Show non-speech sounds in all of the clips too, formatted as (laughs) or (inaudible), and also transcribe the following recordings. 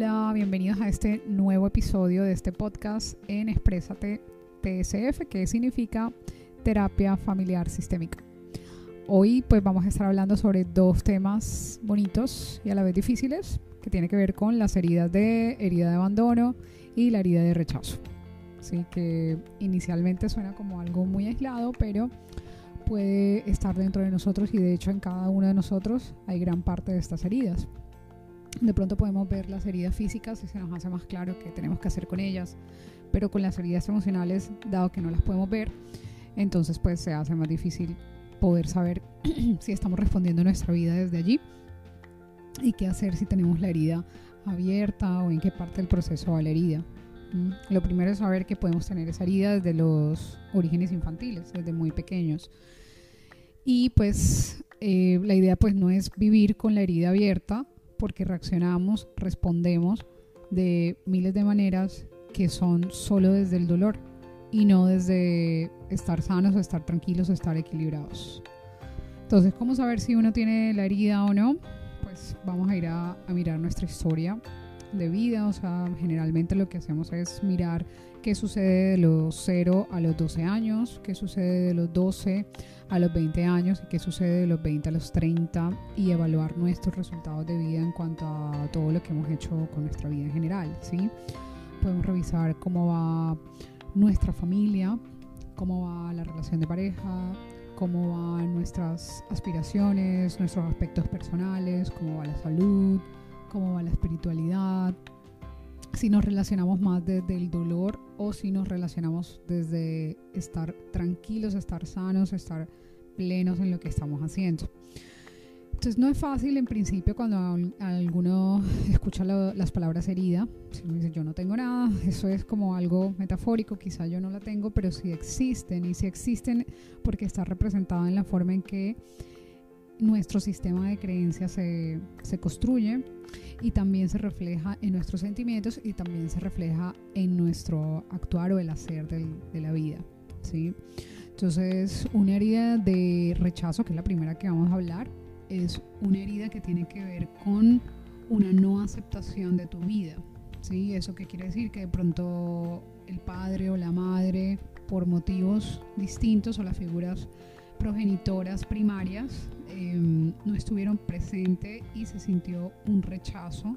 Hola, bienvenidos a este nuevo episodio de este podcast en Exprésate TSF, que significa Terapia Familiar Sistémica. Hoy pues vamos a estar hablando sobre dos temas bonitos y a la vez difíciles, que tiene que ver con las heridas de herida de abandono y la herida de rechazo. Así que inicialmente suena como algo muy aislado, pero puede estar dentro de nosotros y de hecho en cada uno de nosotros hay gran parte de estas heridas. De pronto podemos ver las heridas físicas y se nos hace más claro qué tenemos que hacer con ellas, pero con las heridas emocionales, dado que no las podemos ver, entonces pues se hace más difícil poder saber (clears throat) si estamos respondiendo nuestra vida desde allí y qué hacer si tenemos la herida abierta o en qué parte del proceso va la herida. Lo primero es saber que podemos tener esa herida desde los orígenes infantiles, desde muy pequeños. Y pues eh, la idea pues no es vivir con la herida abierta, porque reaccionamos, respondemos de miles de maneras que son solo desde el dolor y no desde estar sanos o estar tranquilos o estar equilibrados. Entonces, ¿cómo saber si uno tiene la herida o no? Pues vamos a ir a, a mirar nuestra historia de vida, o sea, generalmente lo que hacemos es mirar qué sucede de los 0 a los 12 años, qué sucede de los 12 a los 20 años y qué sucede de los 20 a los 30 y evaluar nuestros resultados de vida en cuanto a todo lo que hemos hecho con nuestra vida en general, ¿sí? Podemos revisar cómo va nuestra familia, cómo va la relación de pareja, cómo van nuestras aspiraciones, nuestros aspectos personales, cómo va la salud, cómo va la espiritualidad, si nos relacionamos más desde el dolor o si nos relacionamos desde estar tranquilos, estar sanos, estar plenos en lo que estamos haciendo. Entonces no es fácil en principio cuando alguno escucha las palabras herida, si uno dice yo no tengo nada, (laughs) eso es como algo metafórico, quizá yo no la tengo, pero sí existen y sí existen porque está representada en la forma en que nuestro sistema de creencias se, se, construye y también se refleja en nuestros sentimientos y también se refleja en nuestro actuar o el hacer de la vida. ¿sí? Entonces, una herida de rechazo, que es la primera que vamos a hablar, es una herida que tiene que ver con una no aceptación de tu vida. ¿sí? ¿Eso qué quiere decir? Que de pronto el padre o la madre, por motivos distintos o las figuras progenitoras primarias em, no estuvieron presentes y se sintió un rechazo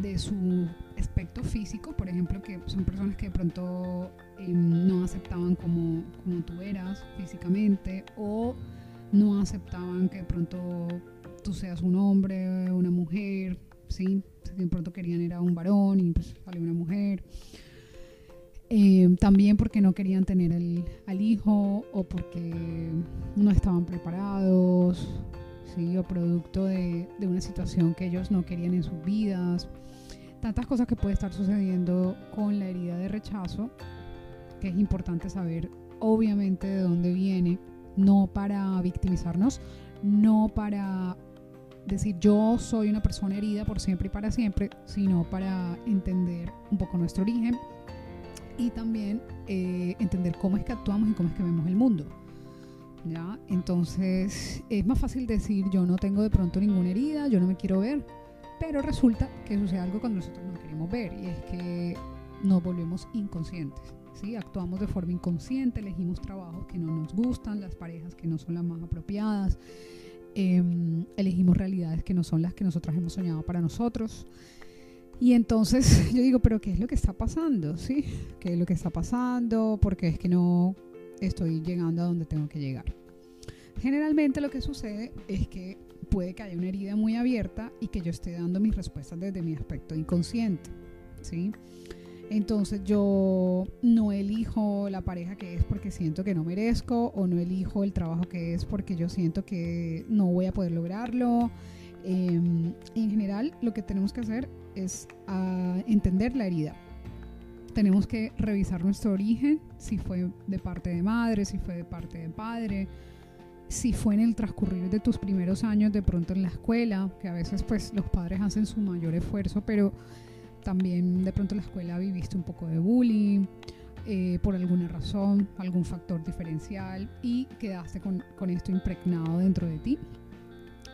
de su aspecto físico, por ejemplo, que son personas que de pronto em, no aceptaban como, como tú eras físicamente o no aceptaban que de pronto tú seas un hombre, una mujer, ¿sí? De pronto querían era un varón y pues salió una mujer. Eh, también porque no querían tener el, al hijo o porque no estaban preparados, ¿sí? o producto de, de, una situación que ellos no querían en sus vidas. Tantas cosas que puede estar sucediendo con la herida de rechazo, que es importante saber obviamente de dónde viene, no para victimizarnos, no para decir yo soy una persona herida por siempre y para siempre, sino para entender un poco nuestro origen y también eh, entender cómo es que actuamos y cómo es que vemos el mundo. ¿ya? Entonces es más fácil decir yo no tengo de pronto ninguna herida, yo no me quiero ver, pero resulta que sucede algo cuando nosotros no queremos ver y es que nos volvemos inconscientes. ¿sí? Actuamos de forma inconsciente, elegimos trabajos que no nos gustan, las parejas que no son las más apropiadas, em, elegimos realidades que no son las que nosotras hemos soñado para nosotros. Y entonces (laughs) yo digo, pero ¿qué es lo que está pasando? ¿Sí? ¿Qué es lo que está pasando? Porque es que no estoy llegando a donde tengo que llegar. Generalmente lo que sucede es que puede que haya una herida muy abierta y que yo esté dando mis respuestas desde mi aspecto inconsciente. ¿Sí? Entonces yo no elijo la pareja que es porque siento que no merezco o no elijo el trabajo que es porque yo siento que no voy a poder lograrlo. Eh, en general lo que tenemos que hacer es a entender la herida. Tenemos que revisar nuestro origen, si fue de parte de madre, si fue de parte de padre, si fue en el transcurrir de tus primeros años de pronto en la escuela, que a veces pues los padres hacen su mayor esfuerzo, pero también de pronto en la escuela viviste un poco de bullying, eh, por alguna razón, algún factor diferencial y quedaste con, con esto impregnado dentro de ti.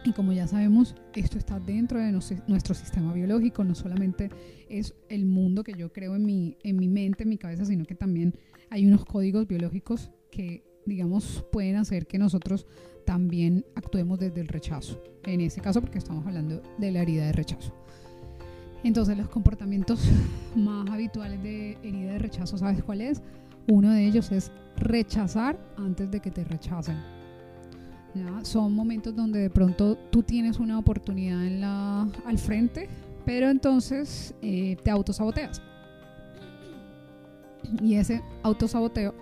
Y como ya sabemos, esto está dentro de nuestro sistema biológico, no solamente es el mundo que yo creo en mi, en mi mente, en mi cabeza, sino que también hay unos códigos biológicos que, digamos, pueden hacer que nosotros también actuemos desde el rechazo. En ese caso, porque estamos hablando de la herida de rechazo. Entonces, los comportamientos más habituales de herida de rechazo, ¿sabes cuál es? Uno de ellos es rechazar antes de que te rechacen. Son momentos donde de pronto tú tienes una oportunidad al frente, pero entonces eh, te autosaboteas. Y ese autosaboteo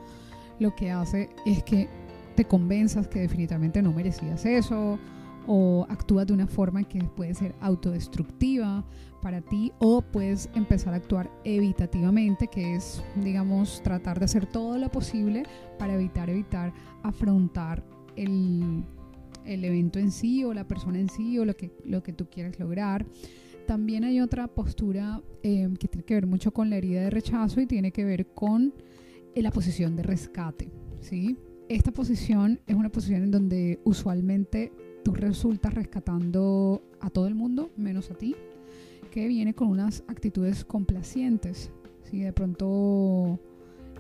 lo que hace es que te convenzas que definitivamente no merecías eso o actúas de una forma que puede ser autodestructiva para ti o puedes empezar a actuar evitativamente, que es, digamos, tratar de hacer todo lo posible para evitar, evitar afrontar el, evento en sí o la persona en sí o lo que, lo que tú quieres lograr. También hay otra postura eh, que tiene que ver mucho con la herida de rechazo y tiene que ver con eh, la posición de rescate. ¿sí? Esta posición es una posición en donde usualmente tú resultas rescatando a todo el mundo, menos a ti, que viene con unas actitudes complacientes. Si de pronto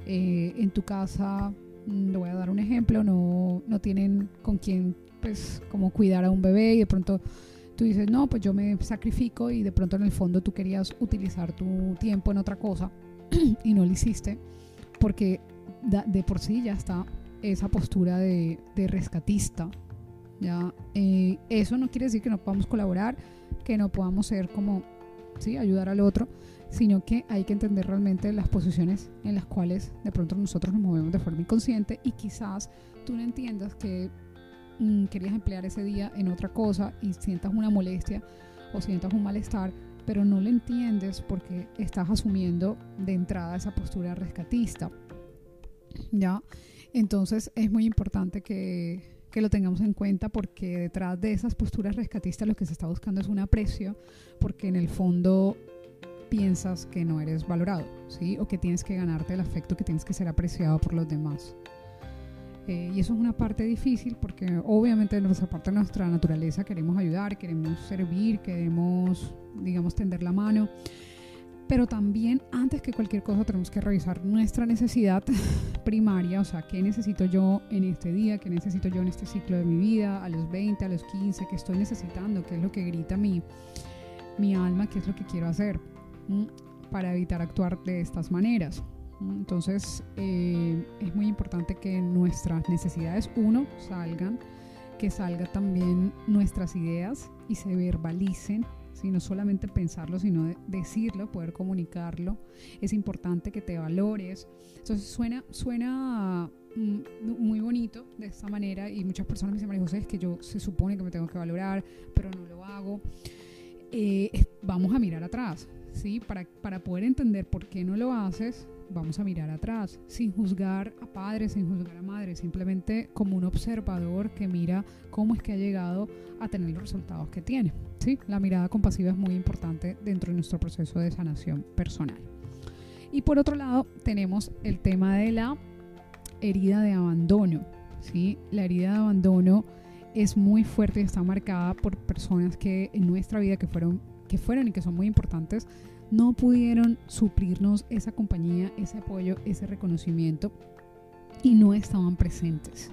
eh, en tu casa le voy a dar un ejemplo, no, no tienen con quién pues como cuidar a un bebé y de pronto tú dices, no, pues yo me sacrifico y de pronto en el fondo tú querías utilizar tu tiempo en otra cosa (clears throat) y no lo hiciste porque de por sí ya está esa postura de, de rescatista. ¿ya? Eh, eso no quiere decir que no podamos colaborar, que no podamos ser como, sí, ayudar al otro, sino que hay que entender realmente las posiciones en las cuales de pronto nosotros nos movemos de forma inconsciente y quizás tú no entiendas que mm, querías emplear ese día en otra cosa y sientas una molestia o sientas un malestar, pero no lo entiendes porque estás asumiendo de entrada esa postura rescatista. ¿Ya? Entonces es muy importante que, que lo tengamos en cuenta porque detrás de esas posturas rescatistas lo que se está buscando es un aprecio, porque en el fondo piensas que no eres valorado, ¿sí? O que tienes que ganarte el afecto, que tienes que ser apreciado por los demás. Eh, y eso es una parte difícil porque obviamente en nuestra parte de nuestra naturaleza queremos ayudar, queremos servir, queremos, digamos, tender la mano. Pero también antes que cualquier cosa tenemos que revisar nuestra necesidad (laughs) primaria, o sea, qué necesito yo en este día, qué necesito yo en este ciclo de mi vida, a los 20, a los 15, qué estoy necesitando, qué es lo que grita mi, mi alma, qué es lo que quiero hacer para evitar actuar de estas maneras. Entonces eh, es muy importante que nuestras necesidades, uno, salgan, que salgan también nuestras ideas y se verbalicen, si no solamente pensarlo, sino decirlo, poder comunicarlo. Es importante que te valores. Entonces suena, suena mm, muy bonito de esta manera y muchas personas me dicen, María José, es que yo se supone que me tengo que valorar, pero no lo hago. Eh, vamos a mirar atrás. ¿Sí? Para, para poder entender por qué no lo haces, vamos a mirar atrás, sin juzgar a padres, sin juzgar a madres, simplemente como un observador que mira cómo es que ha llegado a tener los resultados que tiene. ¿sí? La mirada compasiva es muy importante dentro de nuestro proceso de sanación personal. Y por otro lado, tenemos el tema de la herida de abandono. ¿sí? La herida de abandono es muy fuerte y está marcada por personas que en nuestra vida que fueron que fueron y que son muy importantes, no pudieron suplirnos esa compañía, ese apoyo, ese reconocimiento y no estaban presentes.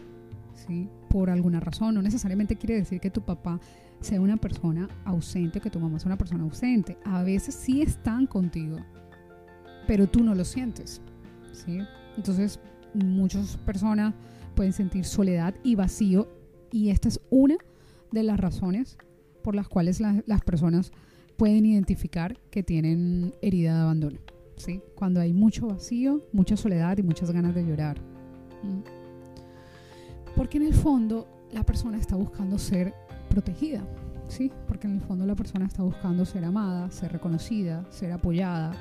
¿sí? Por alguna razón, no necesariamente quiere decir que tu papá sea una persona ausente o que tu mamá sea una persona ausente. A veces sí están contigo, pero tú no lo sientes. ¿sí? Entonces, muchas personas pueden sentir soledad y vacío y esta es una de las razones por las cuales las personas pueden identificar que tienen herida de abandono. ¿sí? Cuando hay mucho vacío, mucha soledad y muchas ganas de llorar. Porque en el fondo la persona está buscando ser protegida. ¿sí? Porque en el fondo la persona está buscando ser amada, ser reconocida, ser apoyada.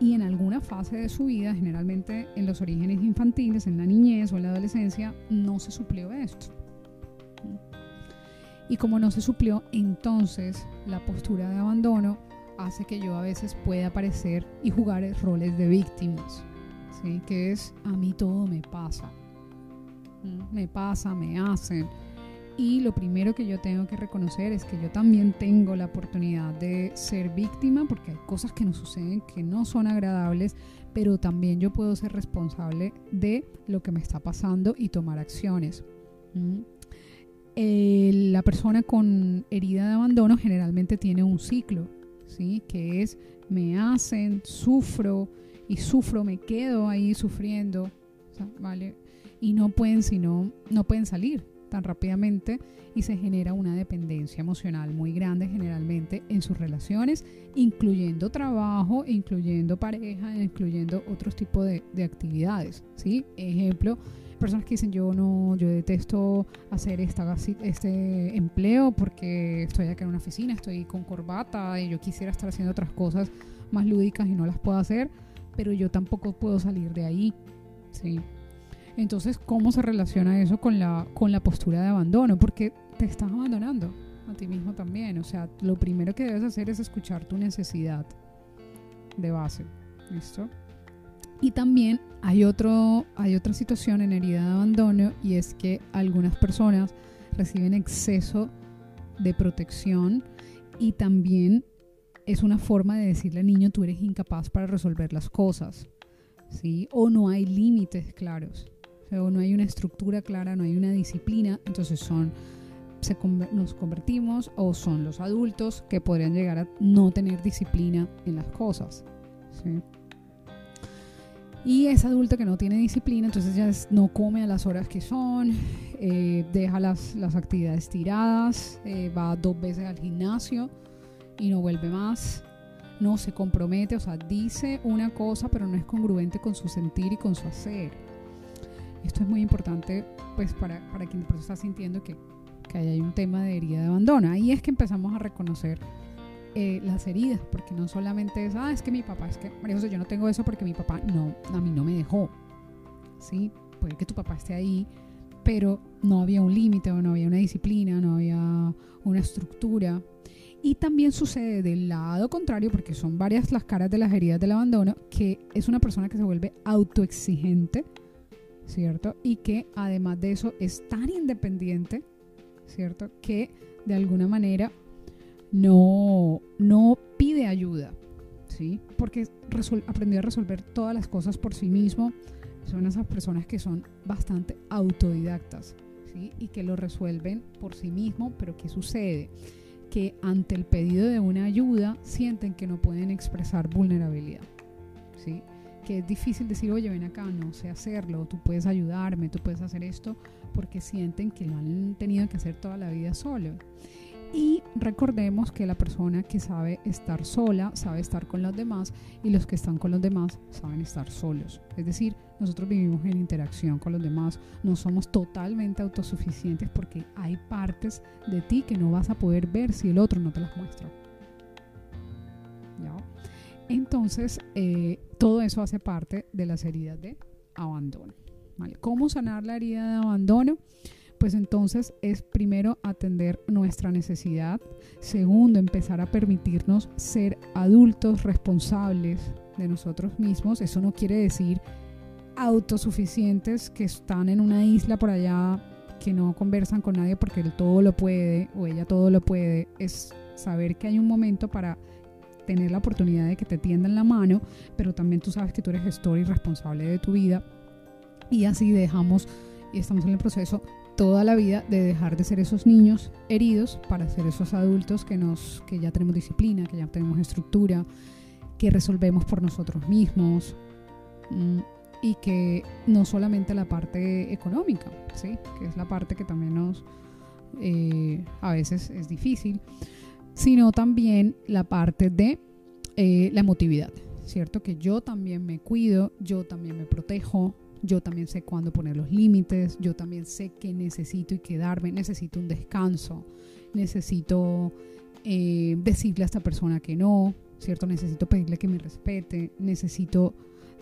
Y en alguna fase de su vida, generalmente en los orígenes infantiles, en la niñez o en la adolescencia, no se suplió esto. Y como no se suplió, entonces la postura de abandono hace que yo a veces pueda aparecer y jugar roles de víctimas, ¿sí? que es a mí todo me pasa, me pasa, me hacen. Y lo primero que yo tengo que reconocer es que yo también tengo la oportunidad de ser víctima, porque hay cosas que nos suceden que no son agradables, pero también yo puedo ser responsable de lo que me está pasando y tomar acciones. Eh, la persona con herida de abandono generalmente tiene un ciclo, ¿sí? que es me hacen, sufro y sufro, me quedo ahí sufriendo, ¿vale? Y no pueden, sino, no pueden salir tan rápidamente y se genera una dependencia emocional muy grande generalmente en sus relaciones, incluyendo trabajo, incluyendo pareja, incluyendo otros tipos de, de actividades, ¿sí? Ejemplo, personas que dicen yo no, yo detesto hacer esta, este empleo porque estoy acá en una oficina, estoy con corbata y yo quisiera estar haciendo otras cosas más lúdicas y no las puedo hacer, pero yo tampoco puedo salir de ahí, ¿sí? Entonces, ¿cómo se relaciona eso con la, con la postura de abandono? Porque te estás abandonando a ti mismo también. O sea, lo primero que debes hacer es escuchar tu necesidad de base. ¿Listo? Y también hay, otro, hay otra situación en herida de abandono y es que algunas personas reciben exceso de protección y también es una forma de decirle al niño tú eres incapaz para resolver las cosas, ¿sí? O no hay límites claros, o, no hay una estructura clara, no hay una disciplina, entonces son se, nos convertimos o son los adultos que podrían llegar a no tener disciplina en las cosas, ¿sí? Y es adulto que no tiene disciplina, entonces ya no come a las horas que son, eh, deja las, las, actividades tiradas, eh, va dos veces al gimnasio y no vuelve más, no se compromete, o sea, dice una cosa pero no es congruente con su sentir y con su hacer. Esto es muy importante pues para, para quien está sintiendo que, que hay un tema de herida de abandono. Ahí es que empezamos a reconocer eh, las heridas, porque no solamente es, ah, es que mi papá, es que, María José, yo no tengo eso porque mi papá no, a mí no me dejó. Sí, puede que tu papá esté ahí, pero no había un límite o no había una disciplina, no había una estructura. Y también sucede del lado contrario, porque son varias las caras de las heridas del abandono, que es una persona que se vuelve autoexigente, ¿cierto? Y que además de eso es tan independiente, ¿cierto? Que de alguna manera no, no pide ayuda, ¿sí? Porque aprendió a resolver todas las cosas por sí mismo. Son esas personas que son bastante autodidactas, ¿sí? Y que lo resuelven por sí mismo, pero ¿qué sucede? Que ante el pedido de una ayuda sienten que no pueden expresar vulnerabilidad, ¿sí? Que es difícil decir, oye, ven acá, no sé hacerlo, tú puedes ayudarme, tú puedes hacer esto, porque sienten que lo han tenido que hacer toda la vida solo. Y recordemos que la persona que sabe estar sola sabe estar con los demás y los que están con los demás saben estar solos. Es decir, nosotros vivimos en interacción con los demás, no somos totalmente autosuficientes porque hay partes de ti que no vas a poder ver si el otro no te las muestra. Entonces, eh, todo eso hace parte de las heridas de abandono. ¿Cómo sanar la herida de abandono? Pues entonces es primero atender nuestra necesidad, segundo empezar a permitirnos ser adultos responsables de nosotros mismos, eso no quiere decir autosuficientes que están en una isla por allá que no conversan con nadie porque él todo lo puede o ella todo lo puede, es saber que hay un momento para tener la oportunidad de que te tiendan la mano, pero también tú sabes que tú eres gestor y responsable de tu vida. Y así dejamos y estamos en el proceso toda la vida de dejar de ser esos niños heridos para ser esos adultos que, nos, que ya tenemos disciplina, que ya tenemos estructura, que resolvemos por nosotros mismos mm, y que no solamente la parte económica, ¿sí? que es la parte que también nos eh, a veces es difícil, sino también la parte de eh, la emotividad, ¿cierto? Que yo también me cuido, yo también me protejo, yo también sé cuándo poner los límites, yo también sé que necesito y quedarme, necesito un descanso, necesito eh, decirle a esta persona que no, ¿cierto? Necesito pedirle que me respete, necesito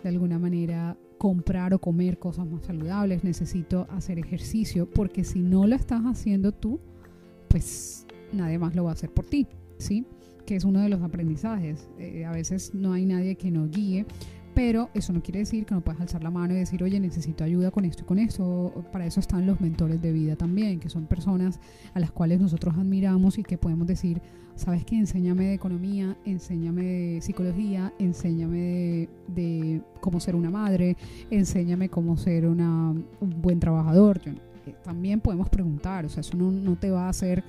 de alguna manera comprar o comer cosas más saludables, necesito hacer ejercicio, porque si no lo estás haciendo tú, pues nadie más lo va a hacer por ti, ¿sí? Que es uno de los aprendizajes. Eh, a veces no hay nadie que nos guíe Pero eso no quiere decir que no puedas alzar la mano y decir, oye, necesito ayuda con esto y con esto. Para eso están los mentores de vida también, que son personas a las cuales nosotros admiramos y que podemos decir, sabes que enséñame de economía, enséñame de psicología, enséñame de, cómo ser una madre, enséñame cómo ser una, un buen trabajador. Eh, también podemos preguntar, o sea, eso no, no te va a hacer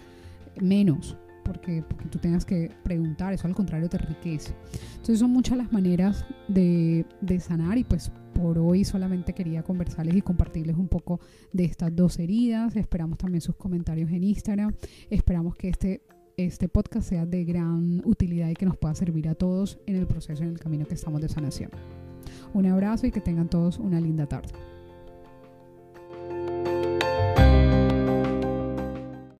menos porque, porque tú tengas que preguntar, eso al contrario te enriquece. Entonces son muchas las maneras de, de sanar y pues por hoy solamente quería conversarles y compartirles un poco de estas dos heridas. Esperamos también sus comentarios en Instagram. Esperamos que este, este podcast sea de gran utilidad y que nos pueda servir a todos en el proceso, en el camino que estamos de sanación. Un abrazo y que tengan todos una linda tarde.